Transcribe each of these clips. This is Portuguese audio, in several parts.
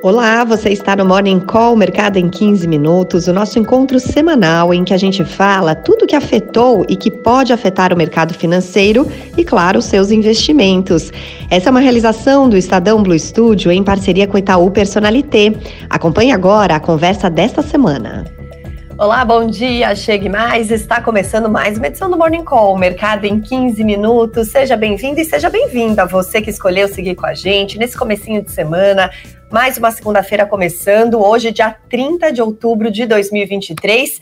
Olá, você está no Morning Call Mercado em 15 Minutos, o nosso encontro semanal em que a gente fala tudo que afetou e que pode afetar o mercado financeiro e, claro, seus investimentos. Essa é uma realização do Estadão Blue Studio em parceria com o Itaú Personalité. Acompanhe agora a conversa desta semana. Olá, bom dia, chegue mais. Está começando mais uma edição do Morning Call, Mercado em 15 minutos. Seja bem-vindo e seja bem-vinda você que escolheu seguir com a gente nesse comecinho de semana. Mais uma segunda-feira começando, hoje dia 30 de outubro de 2023.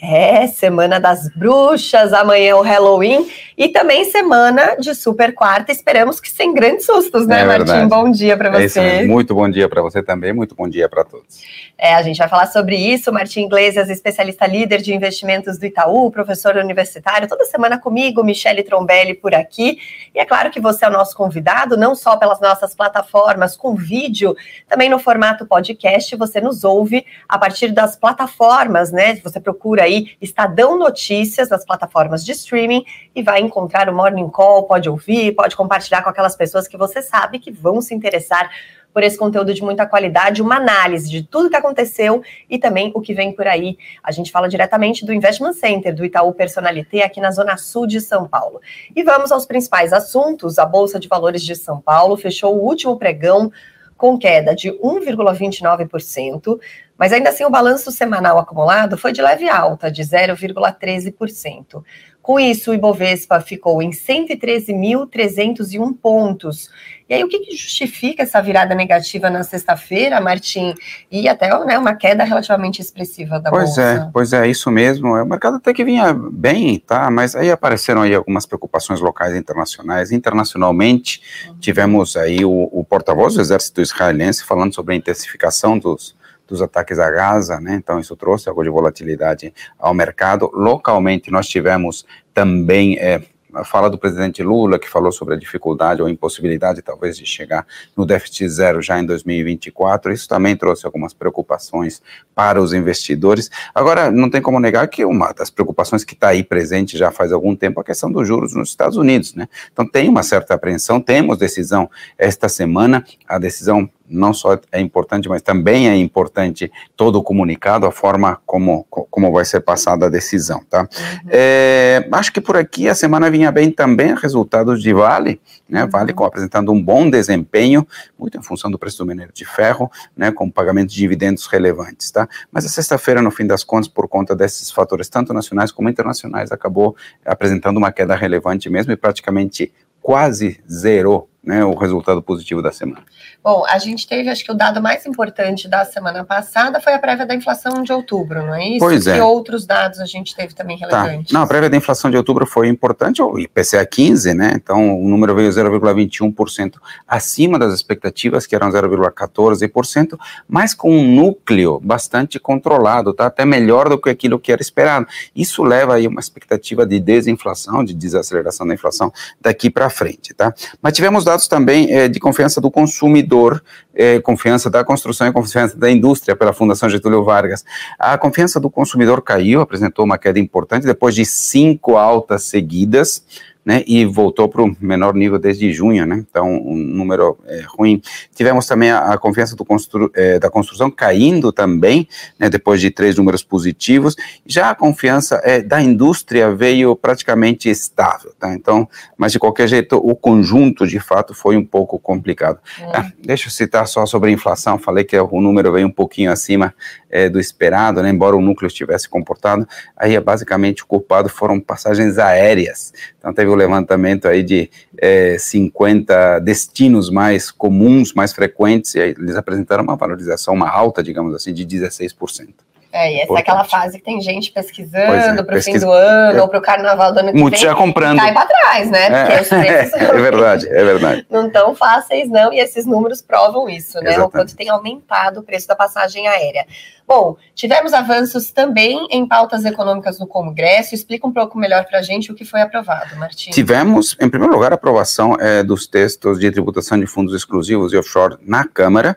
É, semana das bruxas, amanhã é o Halloween e também semana de super quarta. Esperamos que sem grandes sustos, né, é Martim? Bom dia para você. É muito bom dia para você também, muito bom dia para todos. É, a gente vai falar sobre isso. Martim Iglesias, especialista líder de investimentos do Itaú, professor universitário, toda semana comigo, Michele Trombelli por aqui. E é claro que você é o nosso convidado, não só pelas nossas plataformas com vídeo, também no formato podcast. Você nos ouve a partir das plataformas, né? Você procura aí Estadão Notícias nas plataformas de streaming e vai encontrar o Morning Call, pode ouvir, pode compartilhar com aquelas pessoas que você sabe que vão se interessar por esse conteúdo de muita qualidade, uma análise de tudo que aconteceu e também o que vem por aí. A gente fala diretamente do Investment Center do Itaú Personalité aqui na Zona Sul de São Paulo. E vamos aos principais assuntos. A Bolsa de Valores de São Paulo fechou o último pregão com queda de 1,29%, mas ainda assim o balanço semanal acumulado foi de leve alta, de 0,13%. Com isso, o Ibovespa ficou em 113.301 pontos. E aí, o que, que, justifica essa virada negativa na sexta-feira, Martim? E até né, uma queda relativamente expressiva da pois bolsa. Pois é, pois é, isso mesmo. O mercado até que vinha bem, tá? Mas aí apareceram aí algumas preocupações locais e internacionais. Internacionalmente, uhum. tivemos aí o, o porta-voz do exército israelense falando sobre a intensificação dos dos ataques a Gaza, né? Então isso trouxe algo de volatilidade ao mercado. Localmente nós tivemos também é, a fala do presidente Lula, que falou sobre a dificuldade ou impossibilidade, talvez, de chegar no déficit zero já em 2024. Isso também trouxe algumas preocupações para os investidores. Agora, não tem como negar que uma das preocupações que está aí presente já faz algum tempo é a questão dos juros nos Estados Unidos, né? Então, tem uma certa apreensão, temos decisão esta semana, a decisão não só é importante, mas também é importante todo o comunicado, a forma como, como vai ser passada a decisão, tá? Uhum. É, acho que por aqui a semana vinha bem também resultados de Vale, né? Uhum. Vale com, apresentando um bom desempenho, muito em função do preço do minério de ferro, né? Com pagamento de dividendos relevantes, tá? Mas a sexta-feira, no fim das contas, por conta desses fatores, tanto nacionais como internacionais, acabou apresentando uma queda relevante mesmo e praticamente quase zerou né, o resultado positivo da semana. Bom, a gente teve, acho que o dado mais importante da semana passada foi a prévia da inflação de outubro, não é isso? Pois é. Que outros dados a gente teve também tá. relevantes? Tá. Não, a prévia da inflação de outubro foi importante, o IPCA 15, né? Então o número veio 0,21% acima das expectativas, que eram 0,14%, mas com um núcleo bastante controlado, tá? Até melhor do que aquilo que era esperado. Isso leva aí uma expectativa de desinflação, de desaceleração da inflação daqui para frente, tá? Mas tivemos dados dados também é, de confiança do consumidor, é, confiança da construção e confiança da indústria pela Fundação Getúlio Vargas. A confiança do consumidor caiu, apresentou uma queda importante depois de cinco altas seguidas né, e voltou para o menor nível desde junho, né, então um número é, ruim. Tivemos também a, a confiança constru, é, da construção caindo também, né, depois de três números positivos, já a confiança é, da indústria veio praticamente estável, tá, então, mas de qualquer jeito o conjunto de fato foi um pouco complicado. É. Ah, deixa eu citar só sobre a inflação, falei que o número veio um pouquinho acima é, do esperado, né, embora o núcleo estivesse comportado, aí basicamente o culpado foram passagens aéreas, então teve o levantamento aí de é, 50 destinos mais comuns, mais frequentes, e eles apresentaram uma valorização, uma alta, digamos assim, de 16%. É, e essa é aquela fase que tem gente pesquisando é, para o fim do ano, é, ou para o carnaval do ano que Muitos vem. já comprando. Cai para trás, né? É, é, é verdade, é verdade. Não tão fáceis, não, e esses números provam isso, né? Exatamente. O quanto tem aumentado o preço da passagem aérea. Bom, tivemos avanços também em pautas econômicas no Congresso. Explica um pouco melhor para a gente o que foi aprovado, Martim. Tivemos, em primeiro lugar, a aprovação é, dos textos de tributação de fundos exclusivos e offshore na Câmara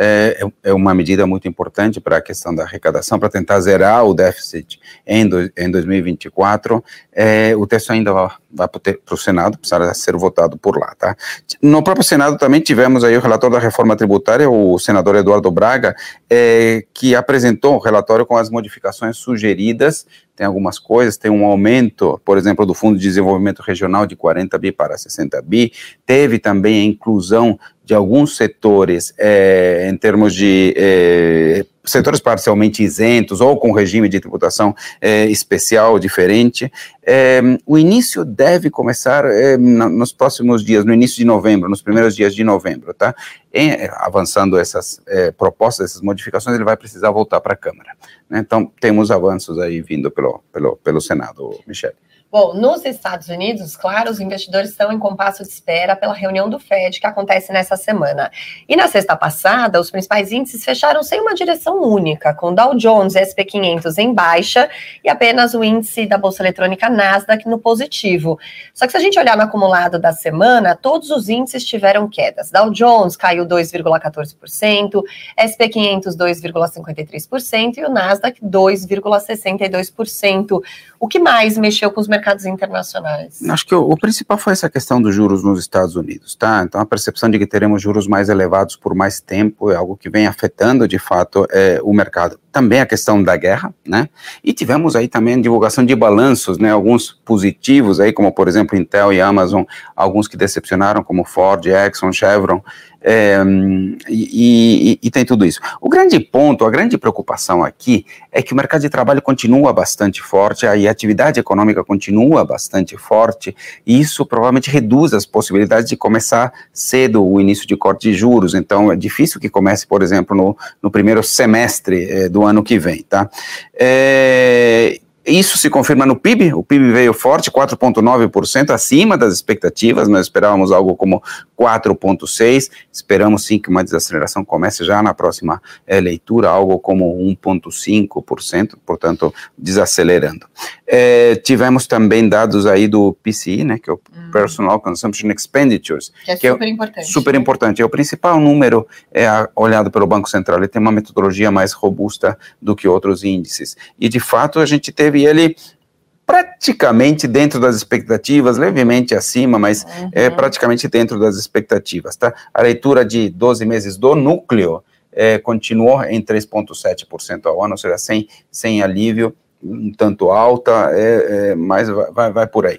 é, é uma medida muito importante para a questão da arrecadação, para tentar zerar o déficit em, do, em 2024. É, o texto ainda vai para o Senado, precisa ser votado por lá, tá? No próprio Senado também tivemos aí o relator da reforma tributária, o senador Eduardo Braga, é, que apresentou um relatório com as modificações sugeridas tem algumas coisas, tem um aumento, por exemplo, do Fundo de Desenvolvimento Regional de 40 bi para 60 bi, teve também a inclusão de alguns setores é, em termos de é, setores parcialmente isentos ou com regime de tributação é, especial diferente. É, o início deve começar é, nos próximos dias, no início de novembro, nos primeiros dias de novembro, tá? Em, avançando essas é, propostas, essas modificações, ele vai precisar voltar para a Câmara. Né? Então, temos avanços aí vindo pelo, pelo, pelo Senado, Michele. Bom, nos Estados Unidos, claro, os investidores estão em compasso de espera pela reunião do Fed que acontece nessa semana. E na sexta passada, os principais índices fecharam sem uma direção única, com Dow Jones e SP 500 em baixa e apenas o índice da bolsa eletrônica Nasdaq no positivo. Só que se a gente olhar no acumulado da semana, todos os índices tiveram quedas. Dow Jones caiu 2,14%, SP 500 2,53% e o Nasdaq 2,62%. O que mais mexeu com os mercados internacionais? Acho que o, o, principal foi essa questão dos juros nos Estados Unidos, tá? Então a percepção de que teremos juros mais elevados por mais tempo é algo que vem afetando de fato é, o mercado. Também a questão da guerra, né? E tivemos aí também divulgação de balanços, né? Alguns positivos aí, como por exemplo Intel e Amazon, alguns que decepcionaram, como Ford, Exxon, Chevron. É, e, e, e, tem tudo isso. O grande ponto, a grande preocupação aqui é que o mercado de trabalho continua bastante forte, a atividade econômica continua bastante forte, e isso provavelmente reduz as possibilidades de começar cedo o início de corte de juros. Então, é difícil que comece, por exemplo, no, no primeiro semestre é, do ano que vem, tá? É, isso se confirma no PIB, o PIB veio forte, 4,9%, acima das expectativas, nós esperávamos algo como 4,6%, esperamos sim que uma desaceleração comece já na próxima é, leitura, algo como 1,5%, portanto, desacelerando. É, tivemos também dados aí do PCI, né, que é o hum. Personal Consumption Expenditures. Que é que super é importante. Super importante, é o principal número é olhado pelo Banco Central, ele tem uma metodologia mais robusta do que outros índices, e de fato a gente teve e ele praticamente dentro das expectativas, levemente acima, mas uhum. é praticamente dentro das expectativas, tá? A leitura de 12 meses do núcleo é, continuou em 3,7% ao ano, ou seja, sem, sem alívio, um tanto alta, é, é, mas vai, vai por aí.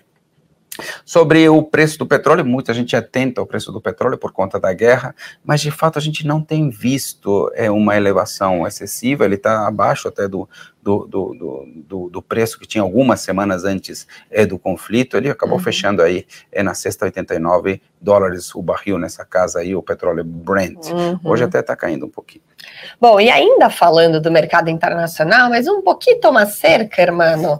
Sobre o preço do petróleo, muita gente atenta ao preço do petróleo por conta da guerra, mas de fato a gente não tem visto é, uma elevação excessiva, ele está abaixo até do, do, do, do, do, preço que tinha algumas semanas antes é, do conflito, ele acabou uhum. fechando aí é, na sexta 89 dólares o barril nessa casa aí, o petróleo Brent. Uhum. Hoje até está caindo um pouquinho. Bom, e ainda falando do mercado internacional, mas um pouquinho mais cerca, hermano.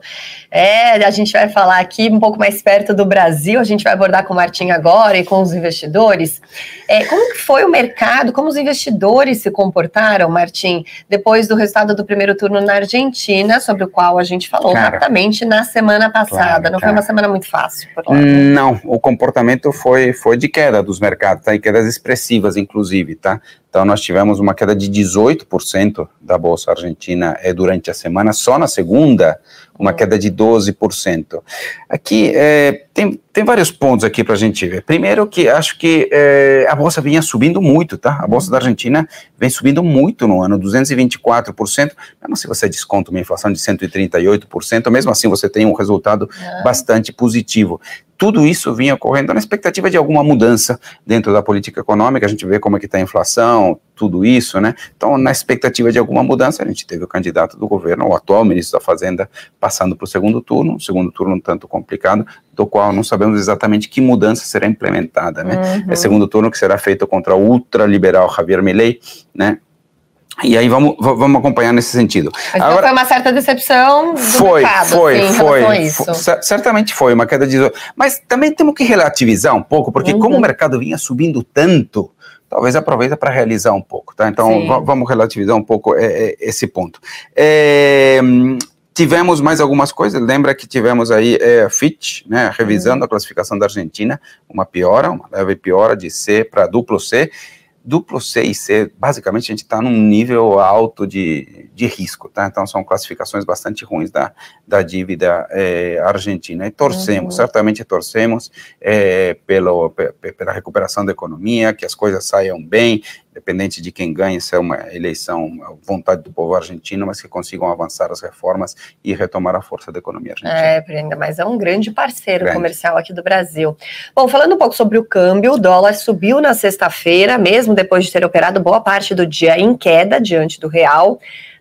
É, a gente vai falar aqui um pouco mais perto do Brasil, a gente vai abordar com o Martim agora e com os investidores. É, como foi o mercado, como os investidores se comportaram, Martim, depois do resultado do primeiro turno na Argentina, sobre o qual a gente falou cara, rapidamente na semana passada. Claro, Não foi uma semana muito fácil por lá. Não, o comportamento foi, foi de queda dos mercados, tá? E quedas expressivas, inclusive, tá? Então, nós tivemos uma queda de 18% da Bolsa Argentina é, durante a semana, só na segunda, uma queda de 12%. Aqui, é, tem, tem vários pontos aqui para a gente ver. Primeiro que acho que é, a Bolsa vinha subindo muito, tá? A Bolsa da Argentina vem subindo muito no ano, 224%, mesmo se você desconta uma inflação de 138%, mesmo assim você tem um resultado é. bastante positivo tudo isso vinha ocorrendo na expectativa de alguma mudança dentro da política econômica, a gente vê como é que está a inflação, tudo isso, né? Então, na expectativa de alguma mudança, a gente teve o candidato do governo, o atual ministro da Fazenda, passando para o segundo turno, um segundo turno um tanto complicado, do qual não sabemos exatamente que mudança será implementada, né? Uhum. É segundo turno que será feito contra o ultraliberal Javier Milei, né? E aí vamos, vamos acompanhar nesse sentido. Mas Agora, foi uma certa decepção do foi, mercado, foi, assim, foi, foi, certamente foi uma queda de... Mas também temos que relativizar um pouco, porque uhum. como o mercado vinha subindo tanto, talvez aproveita para realizar um pouco, tá? Então vamos relativizar um pouco é, é, esse ponto. É, tivemos mais algumas coisas, lembra que tivemos aí é, a Fitch, né, revisando uhum. a classificação da Argentina, uma piora, uma leve piora de C para duplo C, duplo C e C, basicamente a gente está num nível alto de, de risco, tá? Então são classificações bastante ruins da, da dívida é, argentina. E torcemos, uhum. certamente torcemos é, pelo, pela recuperação da economia, que as coisas saiam bem, independente de quem ganhe, se é uma eleição, vontade do povo argentino, mas que consigam avançar as reformas e retomar a força da economia argentina. É, ainda mais é um grande parceiro grande. comercial aqui do Brasil. Bom, falando um pouco sobre o câmbio, o dólar subiu na sexta-feira, mesmo depois de ter operado boa parte do dia em queda diante do real.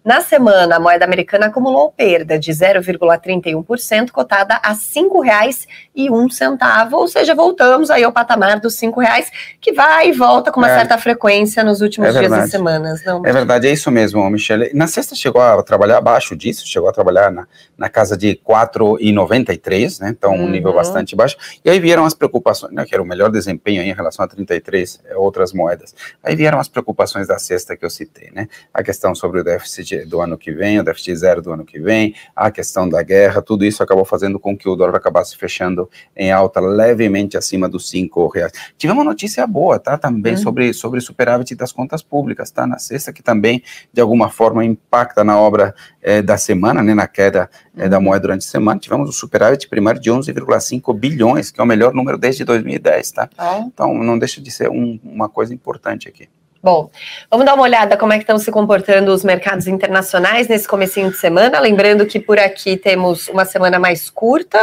Na semana, a moeda americana acumulou perda de 0,31%, cotada a R$ 5,01, ou seja, voltamos aí ao patamar dos R$ reais, que vai e volta com uma é, certa frequência nos últimos é dias e semanas. Não, é verdade, é isso mesmo, Michele. Na sexta chegou a trabalhar abaixo disso, chegou a trabalhar na, na casa de 4,93, né? Então, um uhum. nível bastante baixo. E aí vieram as preocupações, né, que era o melhor desempenho em relação a 33 é, outras moedas. Aí vieram as preocupações da sexta que eu citei, né? A questão sobre o déficit do ano que vem, o déficit zero do ano que vem, a questão da guerra, tudo isso acabou fazendo com que o dólar acabasse fechando em alta levemente acima dos cinco reais. Tivemos uma notícia boa, tá? Também uhum. sobre, sobre superávit das contas públicas, tá? Na sexta, que também, de alguma forma, impacta na obra é, da semana, né? Na queda é, da moeda durante a semana, tivemos um superávit primário de 11,5 bilhões, que é o melhor número desde 2010, tá? Oh. Então, não deixa de ser um, uma coisa importante aqui. Bom, vamos dar uma olhada como é que estão se comportando os mercados internacionais nesse comecinho de semana, lembrando que por aqui temos uma semana mais curta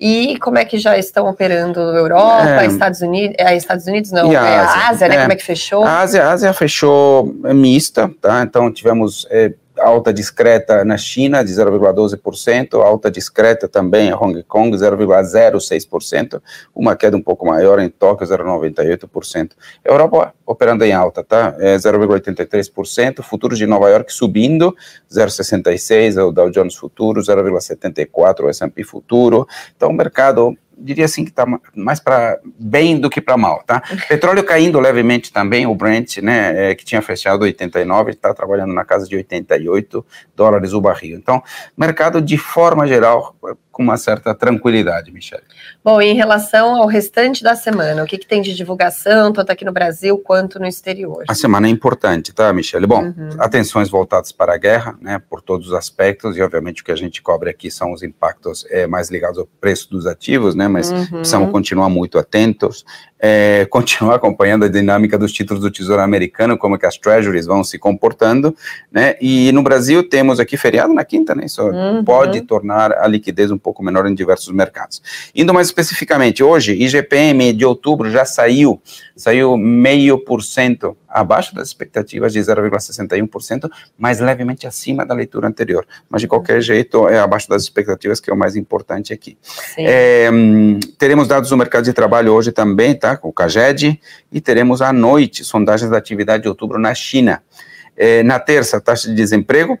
e como é que já estão operando Europa, é, Estados Unidos, é, Estados Unidos não, é a Ásia, Ásia né? É. Como é que fechou? A Ásia, a Ásia fechou mista, tá? Então tivemos alta discreta na China de 0,12%, alta discreta também em Hong Kong 0,06%, uma queda um pouco maior em Tóquio 0,98%. Europa operando em alta, tá? É 0,83%, futuros de Nova York subindo 0,66 o Dow Jones futuro, 0,74 o S&P futuro. Então o mercado diria assim que está mais para bem do que para mal, tá? Petróleo caindo levemente também, o Brent, né, é, que tinha fechado 89, está trabalhando na casa de 88 dólares o barril. Então, mercado de forma geral com uma certa tranquilidade, Michelle. Bom, em relação ao restante da semana, o que, que tem de divulgação, tanto aqui no Brasil quanto no exterior? A semana é importante, tá, Michelle? Bom, uhum. atenções voltadas para a guerra, né, por todos os aspectos, e obviamente o que a gente cobre aqui são os impactos é, mais ligados ao preço dos ativos, né, mas uhum. precisamos continuar muito atentos, é, continuar acompanhando a dinâmica dos títulos do Tesouro Americano, como que as treasuries vão se comportando, né, e no Brasil temos aqui feriado na quinta, né, isso uhum. pode tornar a liquidez um pouco menor em diversos mercados. Indo mais especificamente, hoje, IGPM de outubro já saiu, saiu meio por cento abaixo das expectativas de 0,61%, mas levemente acima da leitura anterior. Mas, de qualquer jeito, é abaixo das expectativas, que é o mais importante aqui. É, teremos dados do mercado de trabalho hoje também, tá? Com o CAGED, e teremos à noite sondagens da atividade de outubro na China. É, na terça, taxa de desemprego,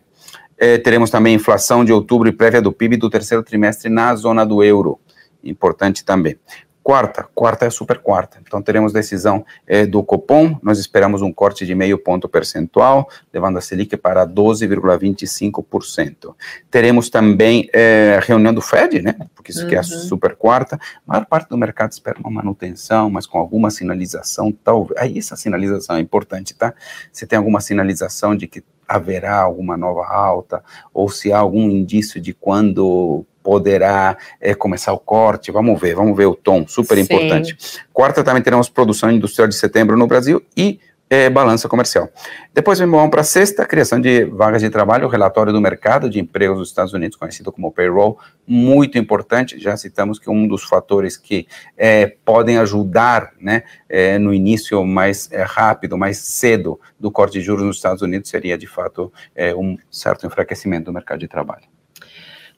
é, teremos também inflação de outubro e prévia do PIB do terceiro trimestre na zona do euro. Importante também. Quarta, quarta é a super quarta. Então teremos decisão é, do Copom, nós esperamos um corte de meio ponto percentual, levando a Selic para 12,25%. Teremos também é, reunião do Fed, né? Porque isso uhum. aqui é a uhum. super quarta. A maior parte do mercado espera uma manutenção, mas com alguma sinalização, talvez. Aí essa sinalização é importante, tá? Se tem alguma sinalização de que haverá alguma nova alta, ou se há algum indício de quando poderá é, começar o corte, vamos ver, vamos ver o tom, super Sim. importante. Quarta, também teremos produção industrial de setembro no Brasil e é, balança comercial. Depois vamos para a sexta, criação de vagas de trabalho, relatório do mercado de empregos dos Estados Unidos, conhecido como payroll, muito importante. Já citamos que um dos fatores que é, podem ajudar né, é, no início mais rápido, mais cedo do corte de juros nos Estados Unidos seria, de fato, um certo enfraquecimento do mercado de trabalho.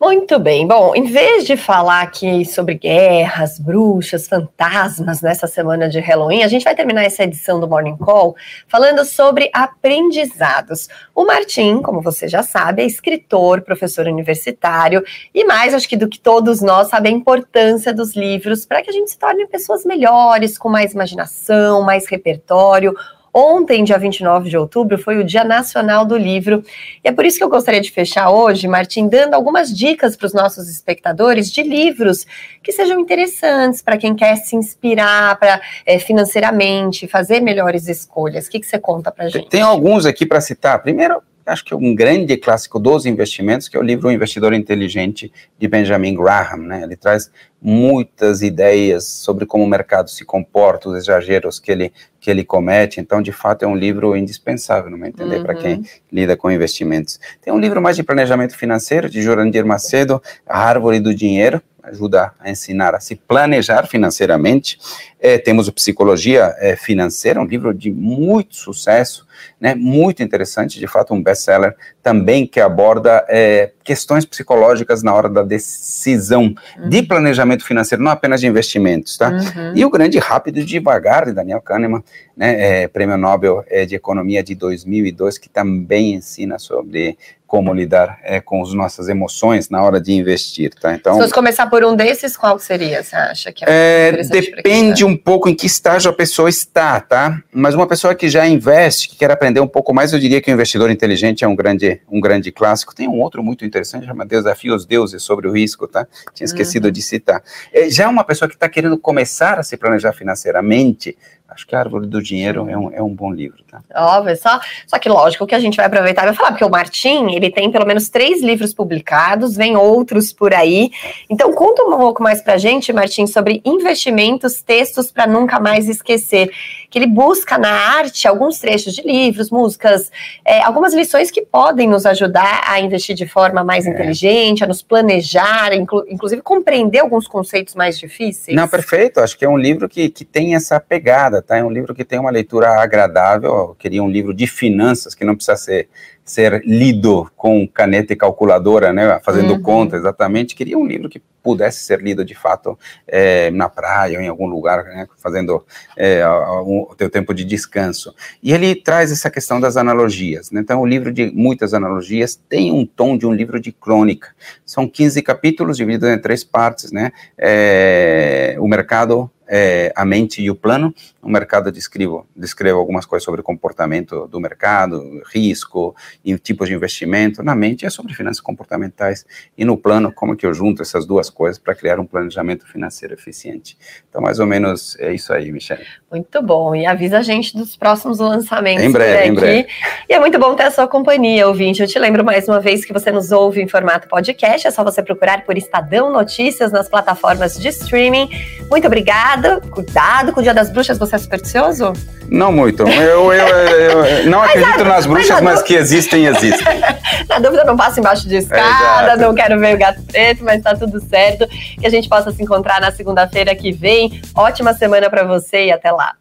Muito bem. Bom, em vez de falar aqui sobre guerras, bruxas, fantasmas nessa semana de Halloween, a gente vai terminar essa edição do Morning Call falando sobre aprendizados. O Martim, como você já sabe, é escritor, professor universitário e mais, acho que do que todos nós, sabe a importância dos livros para que a gente se torne pessoas melhores, com mais imaginação, mais repertório Ontem, dia 29 de outubro, foi o Dia Nacional do Livro. E é por isso que eu gostaria de fechar hoje, Martim, dando algumas dicas para os nossos espectadores de livros que sejam interessantes para quem quer se inspirar para é, financeiramente, fazer melhores escolhas. O que, que você conta para gente? Tem alguns aqui para citar. Primeiro, acho que é um grande clássico dos investimentos, que é o livro O Investidor Inteligente, de Benjamin Graham. Né? Ele traz muitas ideias sobre como o mercado se comporta, os exageros que ele, que ele comete. Então, de fato, é um livro indispensável, não me entender, uhum. para quem lida com investimentos. Tem um livro mais de planejamento financeiro, de Jurandir Macedo, A Árvore do Dinheiro, ajuda a ensinar a se planejar financeiramente. É, temos o Psicologia é, Financeira, um livro de muito sucesso, né, muito interessante, de fato um best-seller também que aborda é, questões psicológicas na hora da decisão uhum. de planejamento financeiro, não apenas de investimentos, tá? Uhum. E o grande Rápido e Devagar, de Daniel Kahneman, né, é, Prêmio Nobel é, de Economia de 2002, que também ensina sobre como lidar é, com as nossas emoções na hora de investir, tá? Então, se fosse começar por um desses, qual seria? Você acha que é, é Depende um pouco em que estágio a pessoa está, tá? Mas uma pessoa que já investe, que quer aprender um pouco mais, eu diria que o investidor inteligente é um grande, um grande clássico. Tem um outro muito interessante, chama Desafio aos Deuses sobre o Risco, tá? Tinha esquecido uhum. de citar. É, já uma pessoa que está querendo começar a se planejar financeiramente, Acho que a Árvore do Dinheiro é um, é um bom livro, tá? Óbvio, só, só que lógico que a gente vai aproveitar e vai falar, porque o Martim, ele tem pelo menos três livros publicados, vem outros por aí. Então, conta um pouco mais pra gente, Martim, sobre investimentos, textos para nunca mais esquecer. Que ele busca na arte alguns trechos de livros, músicas, é, algumas lições que podem nos ajudar a investir de forma mais é. inteligente, a nos planejar, inclu inclusive compreender alguns conceitos mais difíceis. Não, perfeito. Acho que é um livro que, que tem essa pegada tá? É um livro que tem uma leitura agradável. Eu queria um livro de finanças que não precisa ser ser lido com caneta e calculadora, né, fazendo uhum. conta exatamente. Queria um livro que pudesse ser lido de fato é, na praia ou em algum lugar, né, fazendo é, o teu tempo de descanso. E ele traz essa questão das analogias. Né? Então, o livro de muitas analogias tem um tom de um livro de crônica. São 15 capítulos divididos em três partes, né? É, o mercado é, a mente e o plano. O mercado descreve, descreve algumas coisas sobre o comportamento do mercado, risco e tipos de investimento. Na mente é sobre finanças comportamentais. E no plano, como que eu junto essas duas coisas para criar um planejamento financeiro eficiente. Então, mais ou menos é isso aí, Michelle. Muito bom. E avisa a gente dos próximos lançamentos. Em breve, em breve. E é muito bom ter a sua companhia, ouvinte. Eu te lembro mais uma vez que você nos ouve em formato podcast. É só você procurar por Estadão Notícias nas plataformas de streaming. Muito obrigada cuidado com o Dia das Bruxas, você é supersticioso? Não muito. Eu, eu, eu, eu não mas acredito nas bruxas, mas, mas que existem, existem. na dúvida, não passo embaixo de escada, é, não quero ver o gato preto, mas tá tudo certo. Que a gente possa se encontrar na segunda-feira que vem. Ótima semana para você e até lá.